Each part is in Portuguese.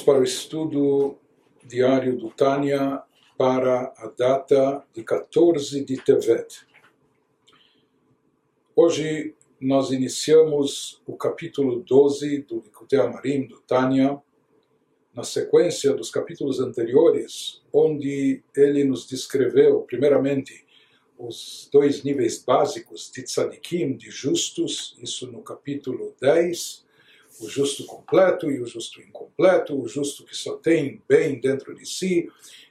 Vamos para o estudo diário do Tânia para a data de 14 de Tevet. Hoje nós iniciamos o capítulo 12 do Likutei Amarim do Tânia, na sequência dos capítulos anteriores, onde ele nos descreveu, primeiramente, os dois níveis básicos de tzadikim, de justos, isso no capítulo 10, o justo completo e o justo incompleto, o justo que só tem bem dentro de si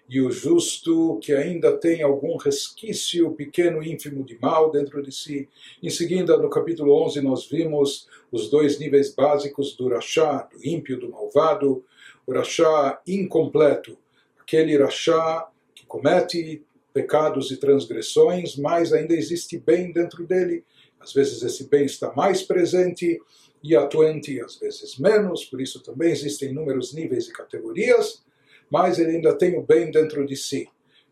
e o justo que ainda tem algum resquício pequeno, ínfimo de mal dentro de si. Em seguida, no capítulo 11, nós vimos os dois níveis básicos do rachá, do ímpio, do malvado, o rachá incompleto, aquele rachá que comete pecados e transgressões, mas ainda existe bem dentro dele. Às vezes esse bem está mais presente e atuante, às vezes menos, por isso também existem inúmeros níveis e categorias, mas ele ainda tem o bem dentro de si.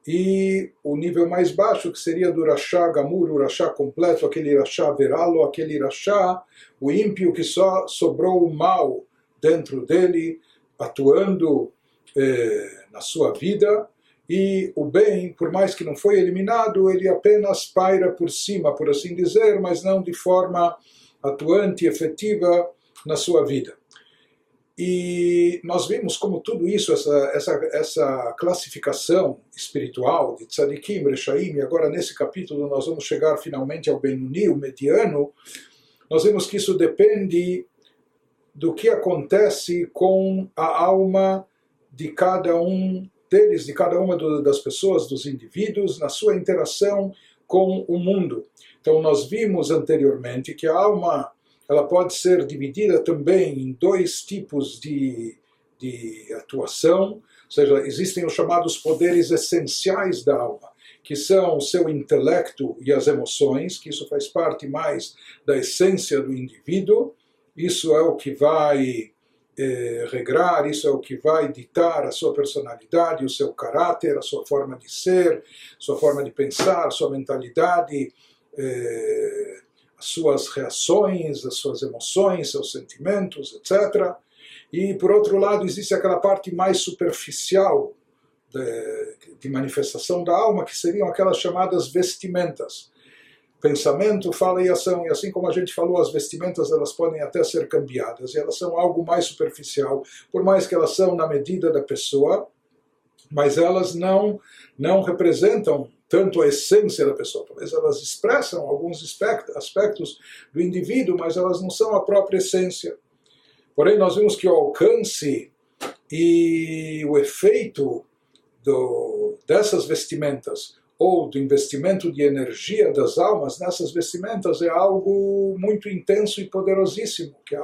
E o nível mais baixo, que seria do Rachá Gamur, o Rachá completo, aquele Rachá Veralo, aquele Rachá, o ímpio que só sobrou o mal dentro dele, atuando eh, na sua vida, e o bem, por mais que não foi eliminado, ele apenas paira por cima, por assim dizer, mas não de forma atuante e efetiva na sua vida. E nós vimos como tudo isso, essa, essa, essa classificação espiritual de tzadikim, rechaim, e agora nesse capítulo nós vamos chegar finalmente ao Benuni, o mediano, nós vemos que isso depende do que acontece com a alma de cada um deles, de cada uma das pessoas, dos indivíduos, na sua interação com o mundo. Então nós vimos anteriormente que a alma ela pode ser dividida também em dois tipos de, de atuação, ou seja, existem os chamados poderes essenciais da alma, que são o seu intelecto e as emoções, que isso faz parte mais da essência do indivíduo, isso é o que vai eh, regrar, isso é o que vai ditar a sua personalidade, o seu caráter, a sua forma de ser, sua forma de pensar, sua mentalidade, eh, as suas reações, as suas emoções, seus sentimentos, etc. E, por outro lado, existe aquela parte mais superficial de, de manifestação da alma, que seriam aquelas chamadas vestimentas pensamento, fala e ação. E assim como a gente falou, as vestimentas elas podem até ser cambiadas e elas são algo mais superficial, por mais que elas são na medida da pessoa, mas elas não não representam tanto a essência da pessoa. Talvez elas expressam alguns aspectos do indivíduo, mas elas não são a própria essência. Porém, nós vimos que o alcance e o efeito do, dessas vestimentas ou do investimento de energia das almas nessas vestimentas é algo muito intenso e poderosíssimo, que,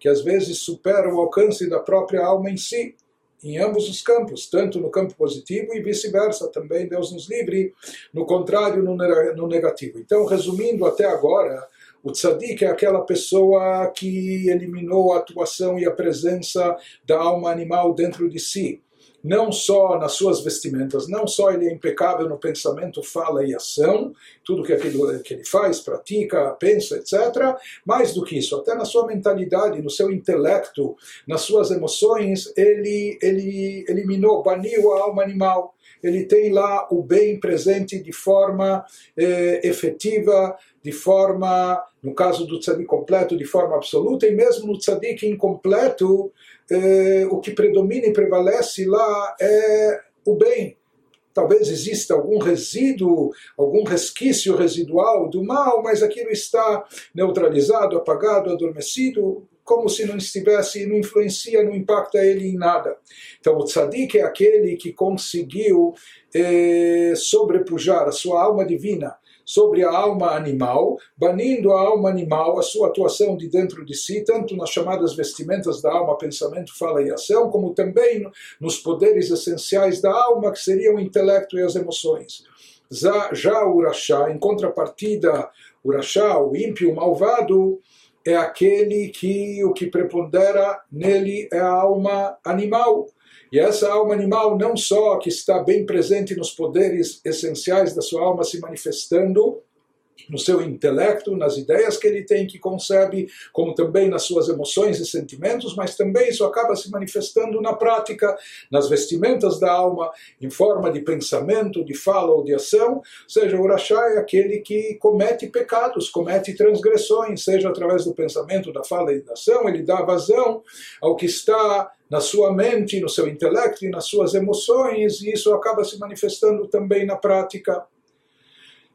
que às vezes supera o alcance da própria alma em si em ambos os campos, tanto no campo positivo e vice-versa, também Deus nos livre, no contrário, no negativo. Então, resumindo até agora, o tzadik é aquela pessoa que eliminou a atuação e a presença da alma animal dentro de si não só nas suas vestimentas, não só ele é impecável no pensamento, fala e ação, tudo que, aquilo, que ele faz, pratica, pensa, etc. Mais do que isso, até na sua mentalidade, no seu intelecto, nas suas emoções, ele, ele eliminou, baniu a alma animal ele tem lá o bem presente de forma eh, efetiva, de forma, no caso do tzadik completo, de forma absoluta, e mesmo no tzadik incompleto, eh, o que predomina e prevalece lá é o bem. Talvez exista algum resíduo, algum resquício residual do mal, mas aquilo está neutralizado, apagado, adormecido, como se não estivesse, não influencia, não impacta ele em nada. Então o tzadik é aquele que conseguiu eh, sobrepujar a sua alma divina sobre a alma animal, banindo a alma animal, a sua atuação de dentro de si, tanto nas chamadas vestimentas da alma, pensamento, fala e ação, como também nos poderes essenciais da alma, que seriam o intelecto e as emoções. Já, já o Urachá, em contrapartida, o Urachá, o ímpio, o malvado, é aquele que o que prepondera nele é a alma animal. E essa alma animal não só que está bem presente nos poderes essenciais da sua alma se manifestando, no seu intelecto, nas ideias que ele tem, que concebe, como também nas suas emoções e sentimentos, mas também isso acaba se manifestando na prática, nas vestimentas da alma, em forma de pensamento, de fala ou de ação. Ou seja, o Urachá é aquele que comete pecados, comete transgressões, seja através do pensamento, da fala e da ação, ele dá vazão ao que está na sua mente, no seu intelecto e nas suas emoções, e isso acaba se manifestando também na prática.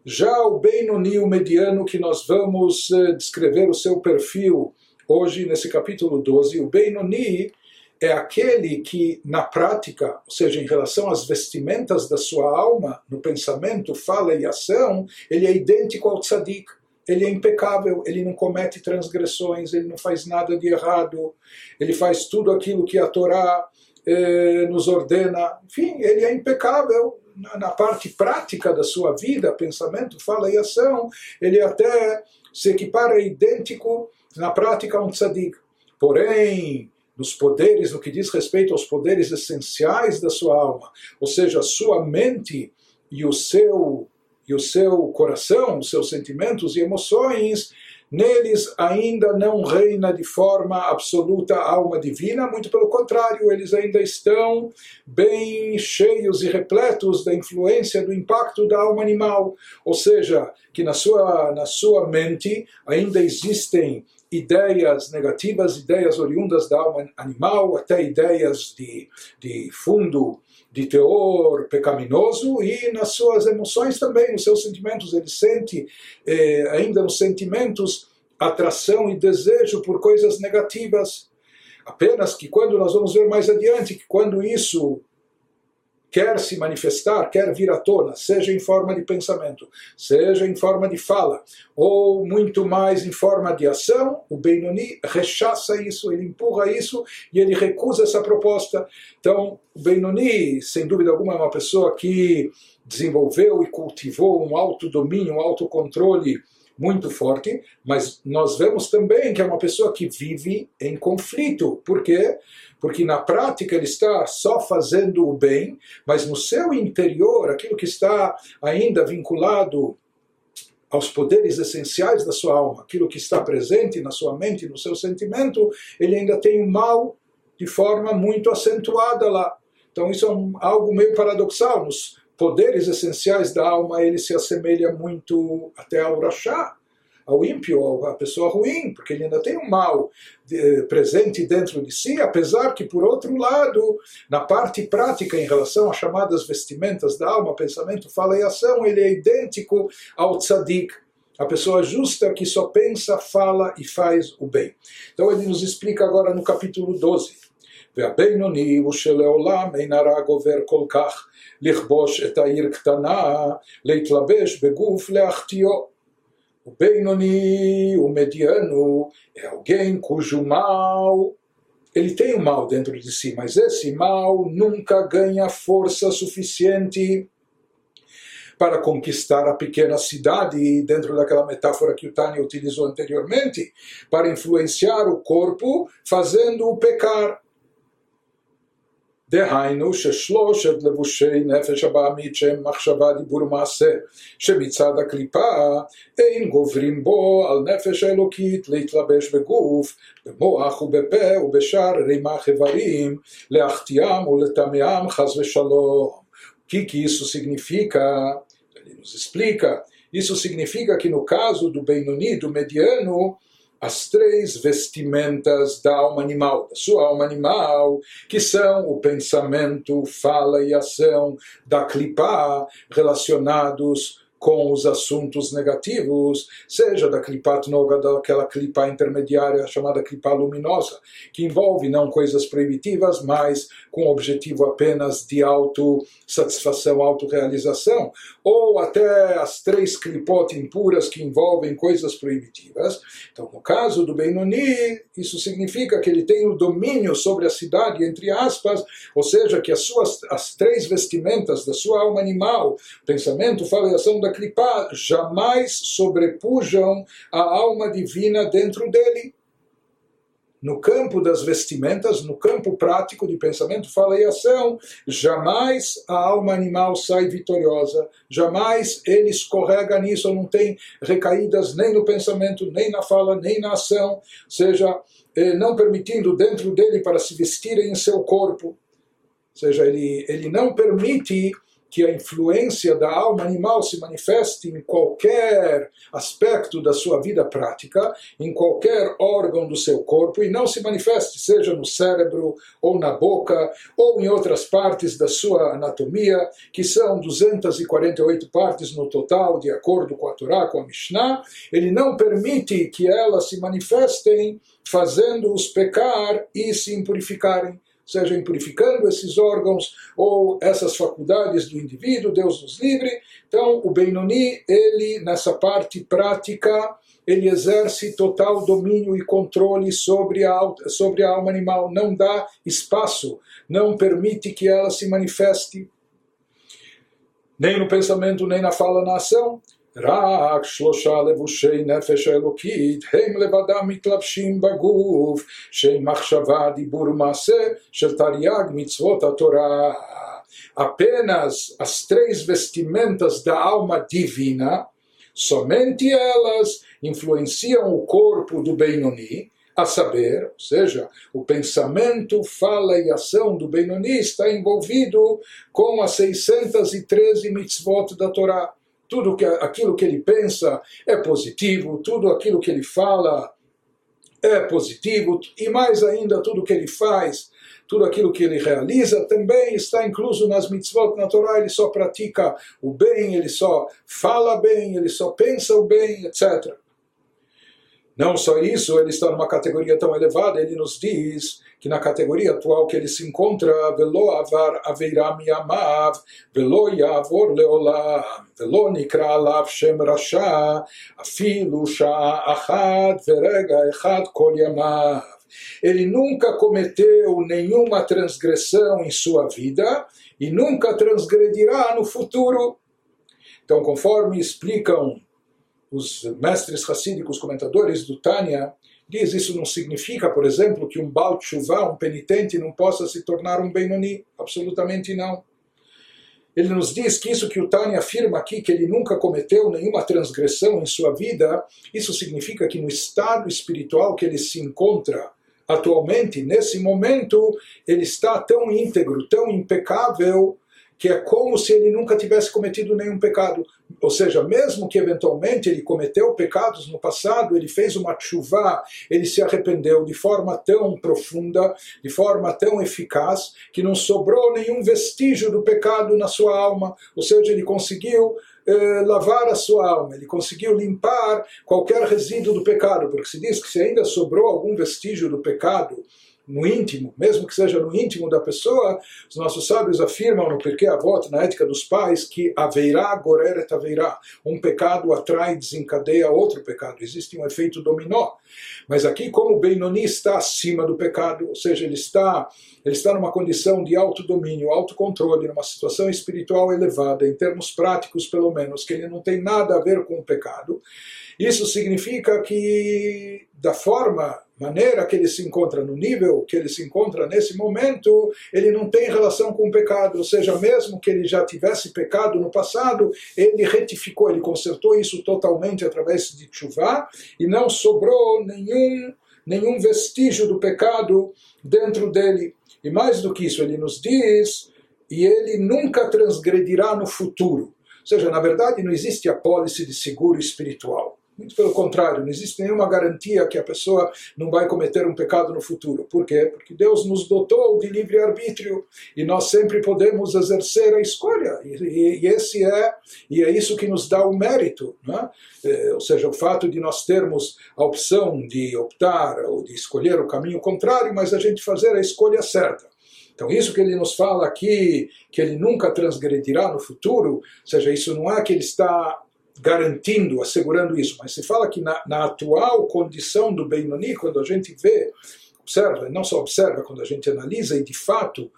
Já o Benoni, o mediano, que nós vamos eh, descrever o seu perfil hoje nesse capítulo 12, o Benoni é aquele que, na prática, ou seja, em relação às vestimentas da sua alma, no pensamento, fala e ação, ele é idêntico ao tzadik. Ele é impecável, ele não comete transgressões, ele não faz nada de errado, ele faz tudo aquilo que a Torá eh, nos ordena. Enfim, ele é impecável, na parte prática da sua vida, pensamento, fala e ação, ele até se equipara idêntico na prática a um tzadik. Porém, nos poderes, no que diz respeito aos poderes essenciais da sua alma, ou seja, a sua mente e o seu e o seu coração, os seus sentimentos e emoções, neles ainda não reina de forma absoluta a alma divina, muito pelo contrário, eles ainda estão bem cheios e repletos da influência do impacto da alma animal, ou seja, que na sua, na sua mente ainda existem ideias negativas, ideias oriundas da alma animal, até ideias de, de fundo de teor pecaminoso e nas suas emoções também, nos seus sentimentos. Ele sente eh, ainda nos sentimentos atração e desejo por coisas negativas. Apenas que quando nós vamos ver mais adiante, que quando isso quer se manifestar, quer vir à tona, seja em forma de pensamento, seja em forma de fala, ou muito mais em forma de ação, o Benoni rechaça isso, ele empurra isso e ele recusa essa proposta. Então, o Benoni, sem dúvida alguma, é uma pessoa que desenvolveu e cultivou um autodomínio, um autocontrole muito forte, mas nós vemos também que é uma pessoa que vive em conflito. Por quê? Porque na prática ele está só fazendo o bem, mas no seu interior, aquilo que está ainda vinculado aos poderes essenciais da sua alma, aquilo que está presente na sua mente, no seu sentimento, ele ainda tem o mal de forma muito acentuada lá. Então isso é um, algo meio paradoxal. Nos, poderes essenciais da alma, ele se assemelha muito até ao rachá, ao ímpio, à pessoa ruim, porque ele ainda tem um mal de, presente dentro de si, apesar que, por outro lado, na parte prática, em relação às chamadas vestimentas da alma, pensamento, fala e ação, ele é idêntico ao tzadik, a pessoa justa que só pensa, fala e faz o bem. Então ele nos explica agora no capítulo 12. והבינוני הוא שלעולם אין הרע גובר כל כך לכבוש את העיר קטנה, להתלבש בגוף להחטיאו. ובינוני ומדיano é alguém cujo mal ele tem o mal dentro de si, mas esse mal nunca ganha força suficiente para conquistar a pequena cidade, dentro daquela metáfora que o Tânia utilizou anteriormente, para influenciar o corpo, fazendo-o pecar. דהיינו ששלושת לבושי נפש הבעמית שהם מחשבה, דיבור ומעשה, שמצד הקליפה אין גוברים בו על נפש האלוקית להתלבש בגוף, במוח ובפה ובשאר רימח איברים, להחטיאם ולטמאם חס ושלום. Isso significa? Ele nos explica. Isso significa que no caso do Benoni, do mediano, as três vestimentas da alma animal, da sua alma animal, que são o pensamento, fala e ação da clipá, relacionados com os assuntos negativos, seja da Klipat Noga, daquela clipa intermediária chamada clipa luminosa, que envolve não coisas proibitivas, mas com o objetivo apenas de autossatisfação, autorrealização, ou até as três clipot impuras que envolvem coisas proibitivas. Então, no caso do Benoni, isso significa que ele tem o domínio sobre a cidade, entre aspas, ou seja, que as suas as três vestimentas da sua alma animal, pensamento, fala e ação da jamais sobrepujam a alma divina dentro dele. no campo das vestimentas, no campo prático de pensamento, fala e ação, jamais a alma animal sai vitoriosa, jamais ele escorrega nisso, não tem recaídas nem no pensamento, nem na fala, nem na ação, seja, eh, não permitindo dentro dele para se vestirem em seu corpo, ou seja, ele, ele não permite que a influência da alma animal se manifeste em qualquer aspecto da sua vida prática, em qualquer órgão do seu corpo, e não se manifeste, seja no cérebro, ou na boca, ou em outras partes da sua anatomia, que são 248 partes no total, de acordo com a Torá, com a Mishnah, ele não permite que elas se manifestem fazendo-os pecar e se impurificarem seja purificando esses órgãos ou essas faculdades do indivíduo, Deus nos livre. Então, o Benoni, ele, nessa parte prática, ele exerce total domínio e controle sobre a, sobre a alma animal, não dá espaço, não permite que ela se manifeste, nem no pensamento, nem na fala, na ação. רק שלושה לבושי נפש אלוקית הם לבדם מתלבשים בגוף, שהם מחשבה, דיבור ומעשה של תרי"ג מצוות התורה. Apenas as três vestimentas da alma divina, somente elas influenciam o corpo do Benoni, a saber, ou seja, o pensamento, fala e ação do Benoni está envolvido com as 613 mitzvot da Torá tudo que, aquilo que ele pensa é positivo, tudo aquilo que ele fala é positivo, e mais ainda, tudo que ele faz, tudo aquilo que ele realiza também está incluso nas mitzvot na Torá, ele só pratica o bem, ele só fala bem, ele só pensa o bem, etc. Não só isso, ele está numa categoria tão elevada, ele nos diz que na categoria atual que ele se encontra, velo avar aveiram yamav, velo yavor leolam, velo nikra alav shem rasha, afilu sha'a achad verega echad kol yamav. Ele nunca cometeu nenhuma transgressão em sua vida e nunca transgredirá no futuro. Então, conforme explicam os mestres racídicos comentadores do Tânia, diz isso não significa, por exemplo, que um Baal Tshuva, um penitente, não possa se tornar um Benoni. Absolutamente não. Ele nos diz que isso que o Tânia afirma aqui, que ele nunca cometeu nenhuma transgressão em sua vida, isso significa que no estado espiritual que ele se encontra atualmente, nesse momento, ele está tão íntegro, tão impecável, que é como se ele nunca tivesse cometido nenhum pecado. Ou seja, mesmo que eventualmente ele cometeu pecados no passado, ele fez uma chuva, ele se arrependeu de forma tão profunda, de forma tão eficaz, que não sobrou nenhum vestígio do pecado na sua alma. Ou seja, ele conseguiu eh, lavar a sua alma, ele conseguiu limpar qualquer resíduo do pecado, porque se diz que se ainda sobrou algum vestígio do pecado, no íntimo, mesmo que seja no íntimo da pessoa, os nossos sábios afirmam no Porquê Avot, na ética dos pais, que haverá goreret haverá. Um pecado atrai, desencadeia outro pecado. Existe um efeito dominó. Mas aqui, como o Benoni está acima do pecado, ou seja, ele está, ele está numa condição de autodomínio, autocontrole, numa situação espiritual elevada, em termos práticos pelo menos, que ele não tem nada a ver com o pecado, isso significa que, da forma, maneira que ele se encontra, no nível que ele se encontra nesse momento, ele não tem relação com o pecado. Ou seja, mesmo que ele já tivesse pecado no passado, ele retificou, ele consertou isso totalmente através de chuva e não sobrou nenhum, nenhum vestígio do pecado dentro dele. E mais do que isso, ele nos diz, e ele nunca transgredirá no futuro. Ou seja, na verdade, não existe a pólice de seguro espiritual. Muito pelo contrário, não existe nenhuma garantia que a pessoa não vai cometer um pecado no futuro. Por quê? Porque Deus nos dotou de livre-arbítrio e nós sempre podemos exercer a escolha. E, e, e, esse é, e é isso que nos dá o mérito. Né? Ou seja, o fato de nós termos a opção de optar ou de escolher o caminho contrário, mas a gente fazer a escolha certa. Então, isso que ele nos fala aqui, que ele nunca transgredirá no futuro, ou seja, isso não é que ele está garantindo, assegurando isso, mas se fala que na, na atual condição do Benoni, quando a gente vê, observa, não só observa, quando a gente analisa e de fato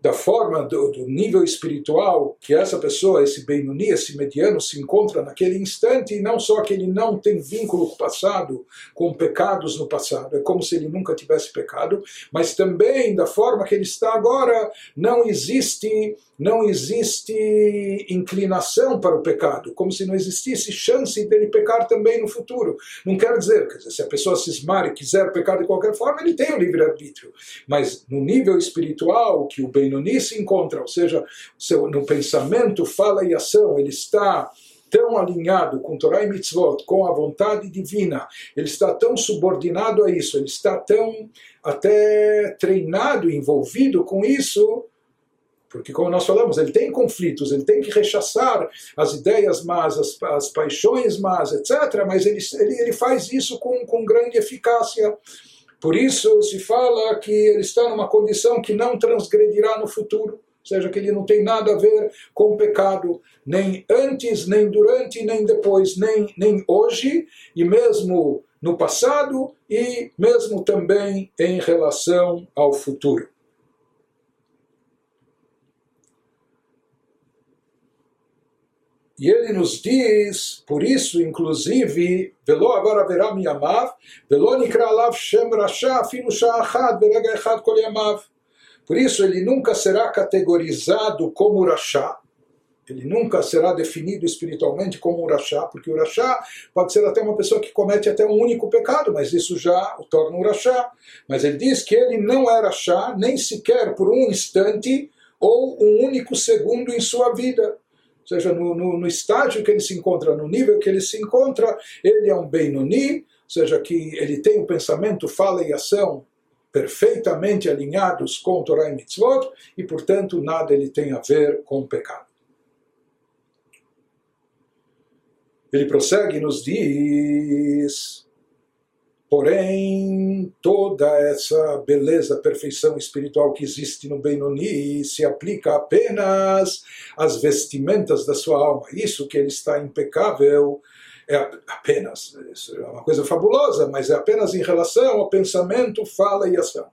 da forma do, do, nível espiritual que essa pessoa, esse Benuni, esse mediano se encontra naquele instante, e não só que ele não tem vínculo com o passado, com pecados no passado, é como se ele nunca tivesse pecado, mas também da forma que ele está agora, não existe não existe inclinação para o pecado, como se não existisse chance dele pecar também no futuro. Não quer dizer, quer dizer, se a pessoa cismar e quiser pecar de qualquer forma, ele tem o livre-arbítrio. Mas no nível espiritual que o Benoni se encontra, ou seja, no pensamento, fala e ação, ele está tão alinhado com Torah e Mitzvot, com a vontade divina, ele está tão subordinado a isso, ele está tão até treinado, envolvido com isso, porque, como nós falamos, ele tem conflitos, ele tem que rechaçar as ideias más, as, as paixões más, etc. Mas ele, ele, ele faz isso com, com grande eficácia. Por isso se fala que ele está numa condição que não transgredirá no futuro, ou seja, que ele não tem nada a ver com o pecado, nem antes, nem durante, nem depois, nem, nem hoje, e mesmo no passado, e mesmo também em relação ao futuro. E ele nos diz, por isso, inclusive, Velo agora verá miyamav, Velo nikra alav shem rasha, afilu sha'achad, berega echad kol yamav. Por isso, ele nunca será categorizado como rasha, ele nunca será definido espiritualmente como um rachá, porque o rachá pode ser até uma pessoa que comete até um único pecado, mas isso já o torna um rachá. Mas ele diz que ele não é rachá, nem sequer por um instante ou um único segundo em sua vida seja, no, no, no, estágio que ele se encontra, no nível que ele se encontra, ele é um Benoni, ou seja, que ele tem o pensamento, fala e ação perfeitamente alinhados com Torah e Mitzvot, e portanto nada ele tem a ver com o pecado. Ele prossegue e nos diz Porém, toda essa beleza, perfeição espiritual que existe no Benoni se aplica apenas às vestimentas da sua alma. Isso que ele está impecável é apenas, é uma coisa fabulosa, mas é apenas em relação ao pensamento, fala e ação.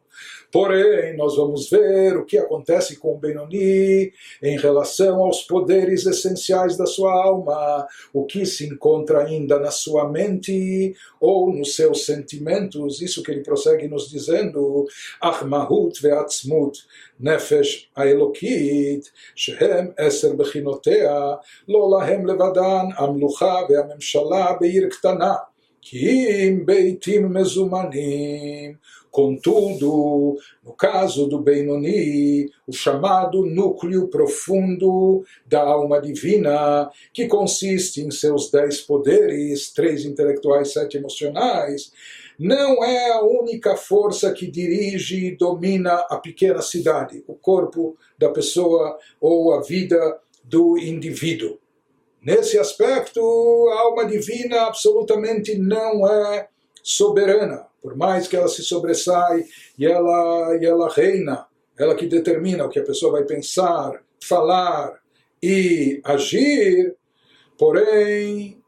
Porém, nós vamos ver o que acontece com o Benoni em relação aos poderes essenciais da sua alma, o que se encontra ainda na sua mente ou nos seus sentimentos. Isso que ele prossegue nos dizendo: Ahmahut ve'atzmut nefesh האלוקית שהם עשר בחינותיה לא להם לבדן המלוכה והממשלה בעיר קטנה כי אם ביתים מזומנים Contudo, no caso do Benoni, o chamado núcleo profundo da alma divina, que consiste em seus dez poderes, três intelectuais, sete emocionais, não é a única força que dirige e domina a pequena cidade, o corpo da pessoa ou a vida do indivíduo. Nesse aspecto, a alma divina absolutamente não é soberana. Por mais que ela se sobressai e ela, e ela reina, ela que determina o que a pessoa vai pensar, falar e agir, porém,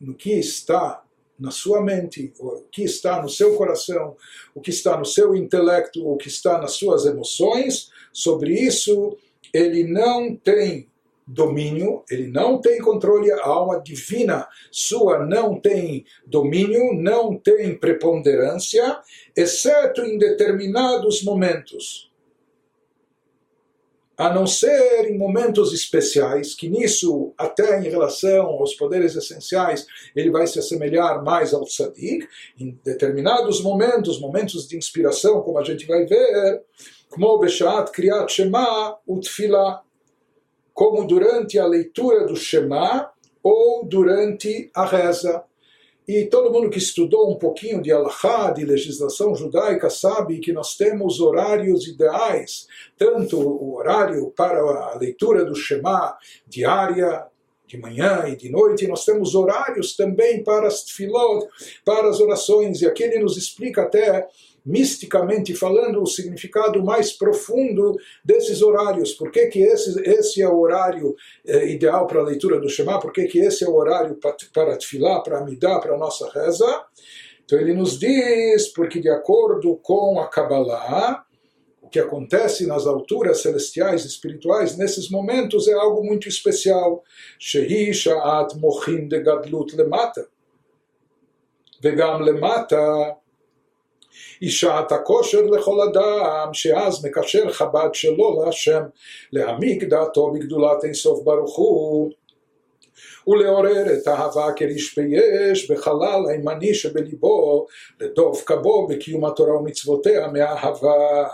no que está na sua mente, o que está no seu coração, o que está no seu intelecto, o que está nas suas emoções, sobre isso ele não tem domínio, ele não tem controle, a alma divina sua não tem domínio, não tem preponderância, exceto em determinados momentos. A não ser em momentos especiais, que nisso, até em relação aos poderes essenciais, ele vai se assemelhar mais ao tzadik, em determinados momentos, momentos de inspiração, como a gente vai ver, como Beshat Kriyat Shema Utfilah, como durante a leitura do Shema ou durante a reza. E todo mundo que estudou um pouquinho de Allahá, de legislação judaica, sabe que nós temos horários ideais, tanto o horário para a leitura do Shema diária, de manhã e de noite, nós temos horários também para as tefilot, para as orações, e aqui ele nos explica até misticamente falando, o significado mais profundo desses horários. Por que, que esse, esse é o horário eh, ideal para a leitura do Shema? Por que, que esse é o horário para, tefilá, para amidá, para a nossa reza? Então ele nos diz, porque de acordo com a Kabbalah, que acontece nas alturas celestiais espirituais, nesses momentos é algo muito especial. Shehi sha'at mochin de gadlut lemata. וגם למטה היא שעת הכושר לכל אדם, שאז מקשר חב"ד שלו להשם, להעמיק דעתו בגדולת אינסוף ברוך הוא, ולעורר את האהבה כריש ויש בחלל הימני שבליבו, לדבקה בו בקיום התורה ומצוותיה מאהבה.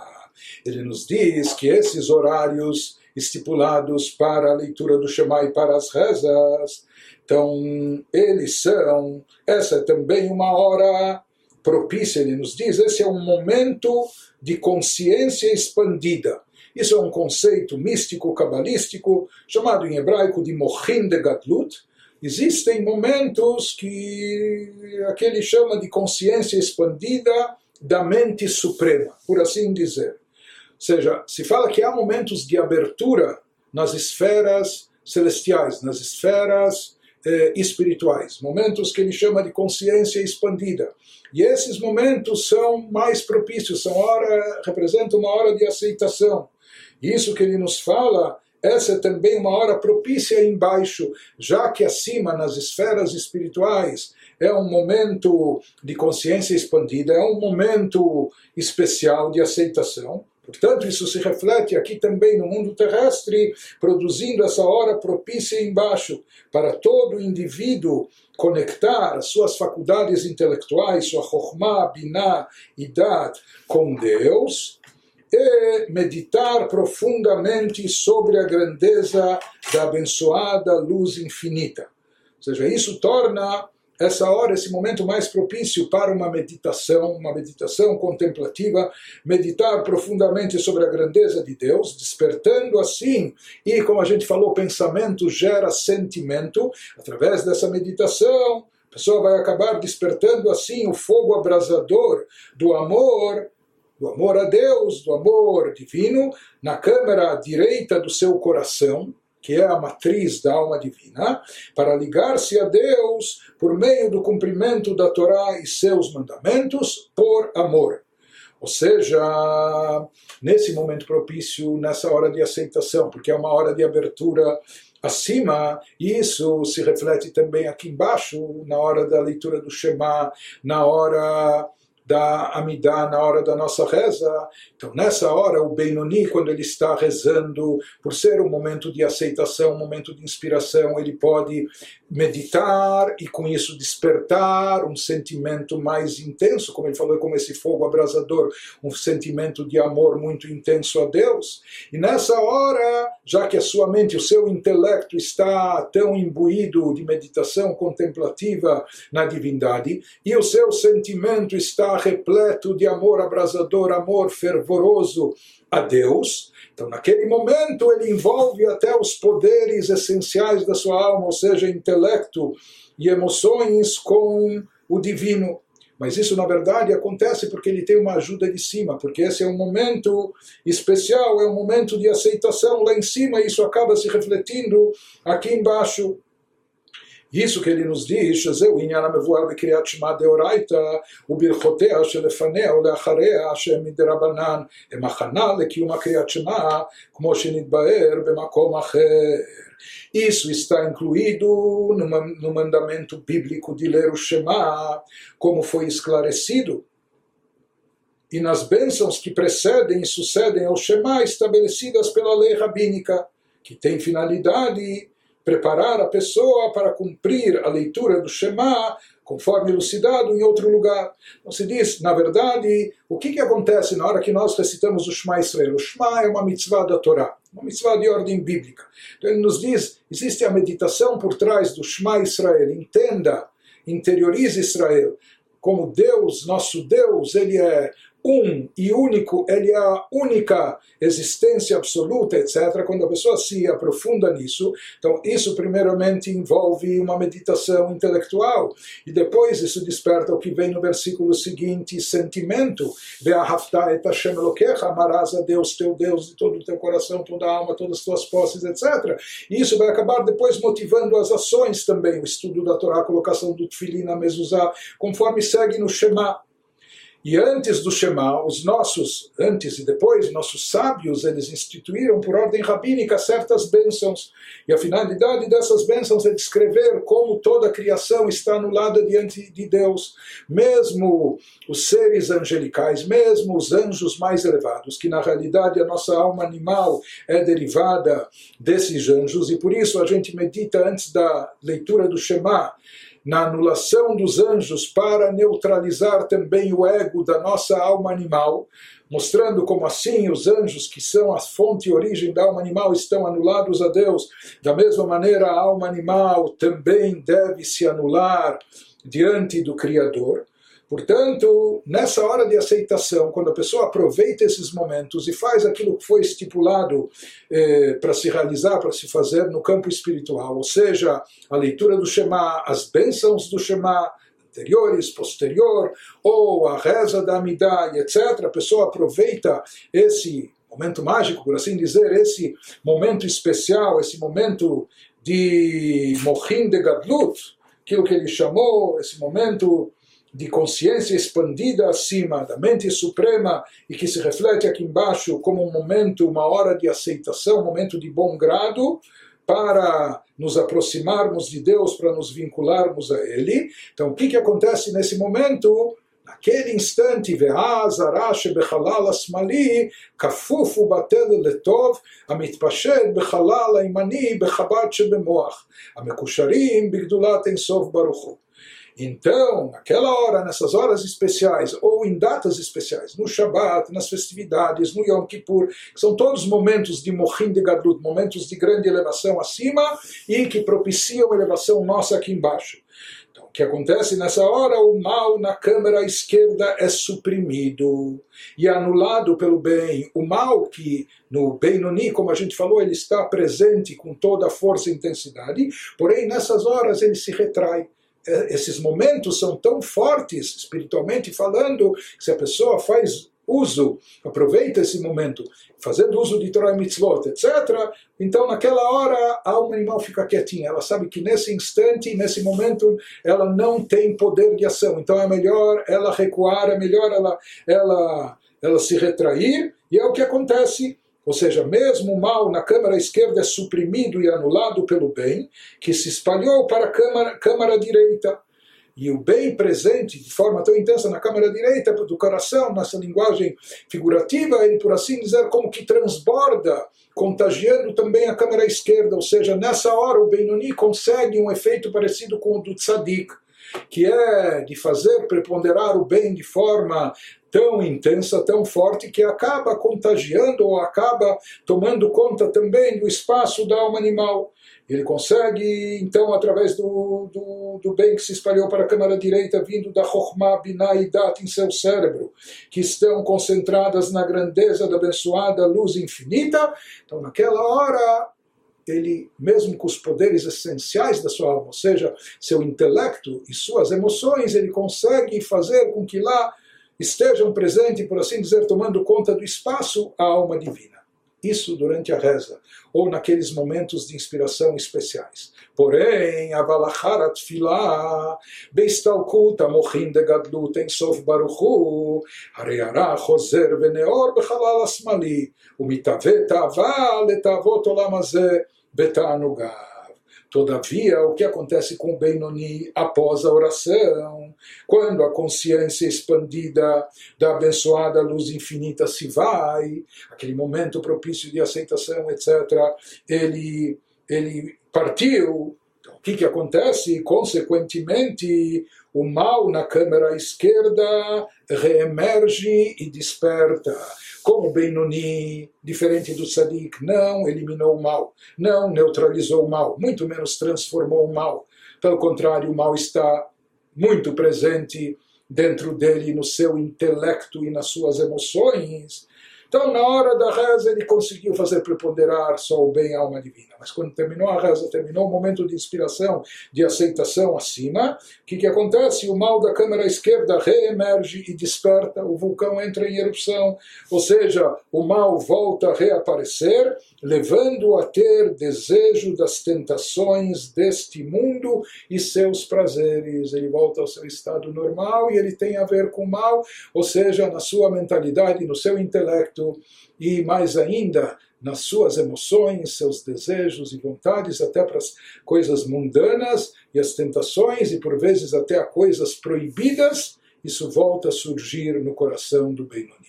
Ele nos diz que esses horários estipulados para a leitura do Shema e para as rezas, então eles são, essa é também uma hora propícia, ele nos diz, esse é um momento de consciência expandida. Isso é um conceito místico, cabalístico, chamado em hebraico de Mochin de Gadlut. Existem momentos que aquele chama de consciência expandida da mente suprema, por assim dizer. Seja, se fala que há momentos de abertura nas esferas celestiais, nas esferas eh, espirituais, momentos que ele chama de consciência expandida. E esses momentos são mais propícios, são hora, representam uma hora de aceitação. Isso que ele nos fala, essa é também uma hora propícia embaixo, já que acima, nas esferas espirituais, é um momento de consciência expandida, é um momento especial de aceitação. Portanto, isso se reflete aqui também no mundo terrestre, produzindo essa hora propícia embaixo para todo indivíduo conectar as suas faculdades intelectuais, sua Chokhmah, Binah e Dat com Deus e meditar profundamente sobre a grandeza da abençoada luz infinita. Ou seja, isso torna essa hora, esse momento mais propício para uma meditação, uma meditação contemplativa, meditar profundamente sobre a grandeza de Deus, despertando assim, e como a gente falou, pensamento gera sentimento, através dessa meditação, a pessoa vai acabar despertando assim o fogo abrasador do amor do amor a Deus, do amor divino, na câmara direita do seu coração, que é a matriz da alma divina, para ligar-se a Deus por meio do cumprimento da Torá e seus mandamentos por amor. Ou seja, nesse momento propício, nessa hora de aceitação, porque é uma hora de abertura acima, e isso se reflete também aqui embaixo, na hora da leitura do Shema, na hora da Amidá na hora da nossa reza. Então, nessa hora, o Benoni, quando ele está rezando, por ser um momento de aceitação, um momento de inspiração, ele pode meditar e com isso despertar um sentimento mais intenso, como ele falou, como esse fogo abrasador, um sentimento de amor muito intenso a Deus. E nessa hora, já que a sua mente, o seu intelecto está tão imbuído de meditação contemplativa na divindade, e o seu sentimento está repleto de amor abrasador, amor fervoroso a Deus. Então, naquele momento, ele envolve até os poderes essenciais da sua alma, ou seja, intelecto e emoções com o divino. Mas isso, na verdade, acontece porque ele tem uma ajuda de cima, porque esse é um momento especial, é um momento de aceitação lá em cima, e isso acaba se refletindo aqui embaixo. Isso que ele nos diz, שזהו עניין המבואר בקריאת שמע דאורייתא וברכותיה שלפניה ולאחריה שהם מדרבנן הם הכנה לקיום הקריאת שמע כמו שנתבהר במקום אחר. Isso está incluído no, no mandamento bíblico de ler o Shema, como foi esclarecido e nas bênçãos que precedem e sucedem ao Shema estabelecidas pela lei rabínica, que tem finalidade preparar a pessoa para cumprir a leitura do Shema conforme elucidado em outro lugar. Então se diz, na verdade, o que, que acontece na hora que nós recitamos o Shema Israel? O Shema é uma mitzvah da Torá, uma mitzvah de ordem bíblica. Então ele nos diz, existe a meditação por trás do Shema Israel, entenda, interiorize Israel, como Deus, nosso Deus, ele é um e único, ele é a única existência absoluta, etc. Quando a pessoa se aprofunda nisso, então isso primeiramente envolve uma meditação intelectual e depois isso desperta o que vem no versículo seguinte, sentimento. Amarás a Deus, teu Deus, de todo o teu coração, toda a alma, todas as tuas posses, etc. E isso vai acabar depois motivando as ações também, o estudo da Torá, a colocação do Tfilin na mezuzá, conforme segue no Shema. E antes do Shema, os nossos, antes e depois, nossos sábios, eles instituíram por ordem rabínica certas bênçãos. E a finalidade dessas bênçãos é descrever como toda a criação está anulada diante de Deus. Mesmo os seres angelicais, mesmo os anjos mais elevados, que na realidade a nossa alma animal é derivada desses anjos, e por isso a gente medita antes da leitura do Shema na anulação dos anjos para neutralizar também o ego da nossa alma animal, mostrando como assim os anjos, que são a fonte e origem da alma animal, estão anulados a Deus. Da mesma maneira, a alma animal também deve se anular diante do Criador. Portanto, nessa hora de aceitação, quando a pessoa aproveita esses momentos e faz aquilo que foi estipulado eh, para se realizar, para se fazer no campo espiritual, ou seja, a leitura do Shema, as bênçãos do Shema, anteriores, posterior, ou a reza da Amidah, etc., a pessoa aproveita esse momento mágico, por assim dizer, esse momento especial, esse momento de Mohin de Gadlut, aquilo que ele chamou, esse momento de consciência expandida acima da mente suprema e que se reflete aqui embaixo como um momento, uma hora de aceitação, um momento de bom grado para nos aproximarmos de Deus, para nos vincularmos a Ele. Então, o que, que acontece nesse momento? naquele instante, ואז הרע שבחלל השמאלי כפוף ובטל לטוב, המתפשט בחלל הימני בחב"ד שבמוח, המקושרים בגדולת אינסוף ברוך הוא. então, naquela hora, nessas horas especiais, ou em datas especiais, no Shabat, nas festividades, no Yom Kippur, que são todos momentos de Mohin de Gadlut, momentos de grande elevação acima e que propiciam elevação nossa aqui embaixo. Então, o que acontece nessa hora? O mal na câmara esquerda é suprimido e anulado pelo bem. O mal que no Benoni, como a gente falou, ele está presente com toda a força e intensidade, porém nessas horas ele se retrai esses momentos são tão fortes, espiritualmente falando, que se a pessoa faz uso, aproveita esse momento, fazendo uso de Torah Mitzvot, etc., então naquela hora a alma animal fica quietinha, ela sabe que nesse instante, nesse momento, ela não tem poder de ação, então é melhor ela recuar, é melhor ela, ela, ela se retrair, e é o que acontece ou seja, mesmo o mal na câmara esquerda é suprimido e anulado pelo bem, que se espalhou para a câmara, câmara direita. E o bem presente de forma tão intensa na câmara direita do coração, nessa linguagem figurativa, ele, por assim dizer, como que transborda, contagiando também a câmara esquerda. Ou seja, nessa hora o Benoni consegue um efeito parecido com o do Tzadik que é de fazer preponderar o bem de forma tão intensa, tão forte, que acaba contagiando ou acaba tomando conta também do espaço da alma animal. Ele consegue, então, através do, do, do, bem que se espalhou para a câmara direita, vindo da Chokhmah, Binah e Dat em seu cérebro, que estão concentradas na grandeza da abençoada luz infinita. Então, naquela hora, ele, mesmo com os poderes essenciais da sua alma, ou seja, seu intelecto e suas emoções, ele consegue fazer com que lá estejam presentes, por assim dizer, tomando conta do espaço, a alma divina. Isso durante a reza, ou naqueles momentos de inspiração especiais. Porém, a Valacharat Filah, Beistalkut, Amochin de Gadlut, em Sof Baruchu, Areara, Choser, Veneor, Bechalal Asmali, Umitavet, Tava, Letavot Olamazé, Betanugar. Todavia, o que acontece com o Benoni após a oração, quando a consciência expandida da abençoada luz infinita se vai, aquele momento propício de aceitação, etc., ele, ele partiu. Então, o que, que acontece? Consequentemente, o mal na câmara esquerda reemerge e desperta como Benoni, diferente do Sadik, não eliminou o mal, não neutralizou o mal, muito menos transformou o mal. Pelo contrário, o mal está muito presente dentro dele, no seu intelecto e nas suas emoções. Então, na hora da reza, ele conseguiu fazer preponderar só o bem, a alma divina. Mas quando terminou a reza, terminou o momento de inspiração, de aceitação acima, o que, que acontece? O mal da câmara esquerda reemerge e desperta, o vulcão entra em erupção, ou seja, o mal volta a reaparecer, levando a ter desejo das tentações deste mundo e seus prazeres. Ele volta ao seu estado normal e ele tem a ver com o mal, ou seja, na sua mentalidade, no seu intelecto e mais ainda nas suas emoções, seus desejos e vontades, até para as coisas mundanas e as tentações e por vezes até a coisas proibidas, isso volta a surgir no coração do Benoni.